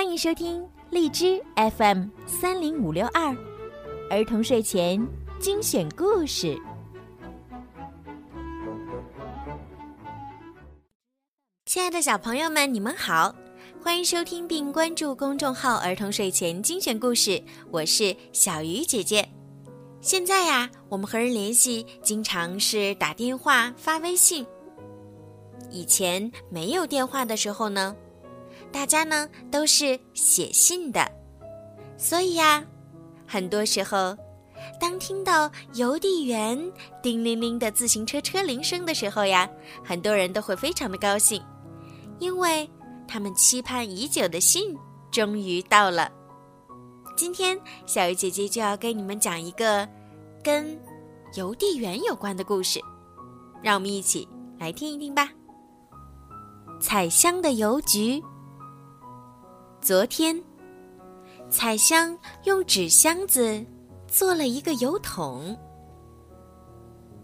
欢迎收听荔枝 FM 三零五六二儿童睡前精选故事。亲爱的小朋友们，你们好，欢迎收听并关注公众号“儿童睡前精选故事”，我是小鱼姐姐。现在呀，我们和人联系经常是打电话、发微信。以前没有电话的时候呢？大家呢都是写信的，所以呀，很多时候，当听到邮递员叮铃铃的自行车车铃声的时候呀，很多人都会非常的高兴，因为他们期盼已久的信终于到了。今天，小鱼姐姐就要给你们讲一个跟邮递员有关的故事，让我们一起来听一听吧。彩香的邮局。昨天，彩香用纸箱子做了一个油桶。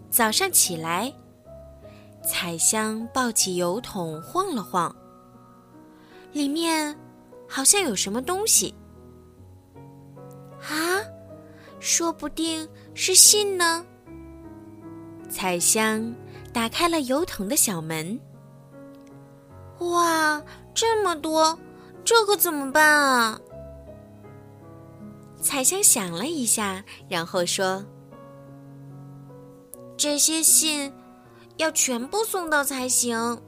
早上起来，彩香抱起油桶晃了晃，里面好像有什么东西。啊，说不定是信呢。彩香打开了油桶的小门。哇，这么多！这可怎么办啊？彩香想了一下，然后说：“这些信要全部送到才行。”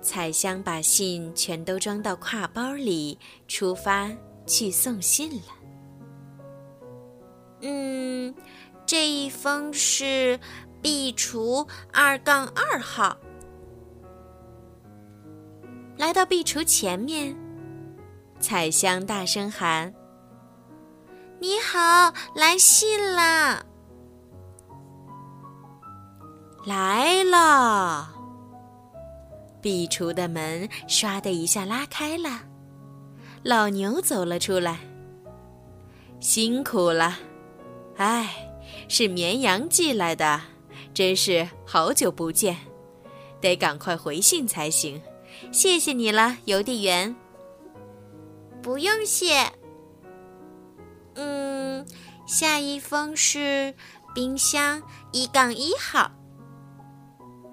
彩香把信全都装到挎包里，出发去送信了。嗯，这一封是壁橱二杠二号。来到壁橱前面，彩香大声喊：“你好，来信啦！”来了。壁橱的门唰的一下拉开了，老牛走了出来。辛苦了，哎，是绵羊寄来的，真是好久不见，得赶快回信才行。谢谢你了，邮递员。不用谢。嗯，下一封是冰箱一杠一号。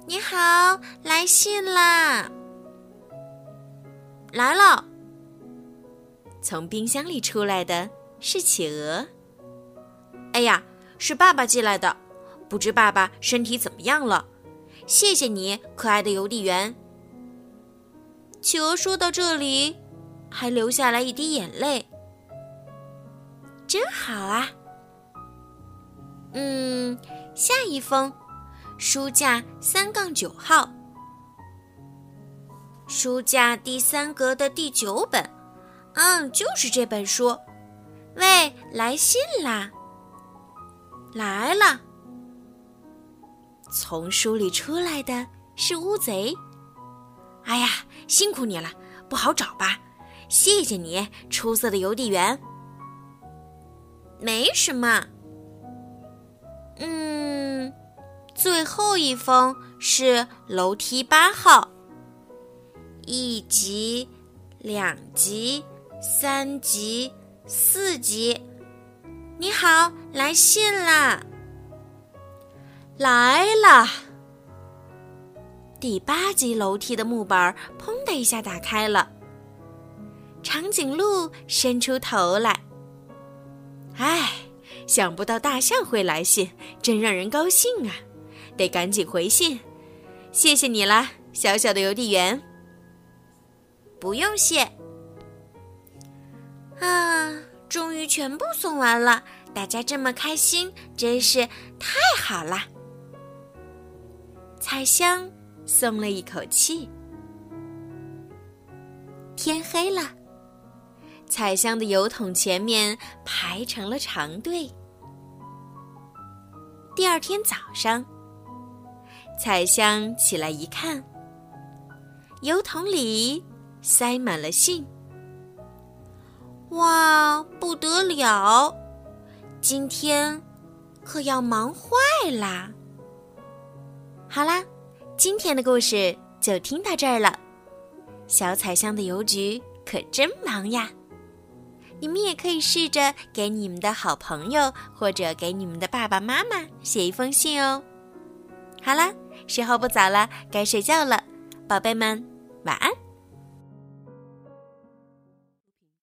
你好，来信啦！来了。从冰箱里出来的是企鹅。哎呀，是爸爸寄来的，不知爸爸身体怎么样了？谢谢你，可爱的邮递员。企鹅说到这里，还流下来一滴眼泪。真好啊！嗯，下一封，书架三杠九号，书架第三格的第九本，嗯，就是这本书。喂，来信啦！来了。从书里出来的是乌贼。哎呀，辛苦你了，不好找吧？谢谢你，出色的邮递员。没什么。嗯，最后一封是楼梯八号，一级、两级、三级、四级。你好，来信啦！来了。第八级楼梯的木板砰的一下打开了，长颈鹿伸出头来。唉，想不到大象会来信，真让人高兴啊！得赶紧回信，谢谢你了，小小的邮递员。不用谢。啊，终于全部送完了，大家这么开心，真是太好了。彩香。松了一口气。天黑了，彩香的油桶前面排成了长队。第二天早上，彩香起来一看，油桶里塞满了信。哇，不得了！今天可要忙坏啦！好啦。今天的故事就听到这儿了，小彩香的邮局可真忙呀！你们也可以试着给你们的好朋友或者给你们的爸爸妈妈写一封信哦。好了，时候不早了，该睡觉了，宝贝们，晚安。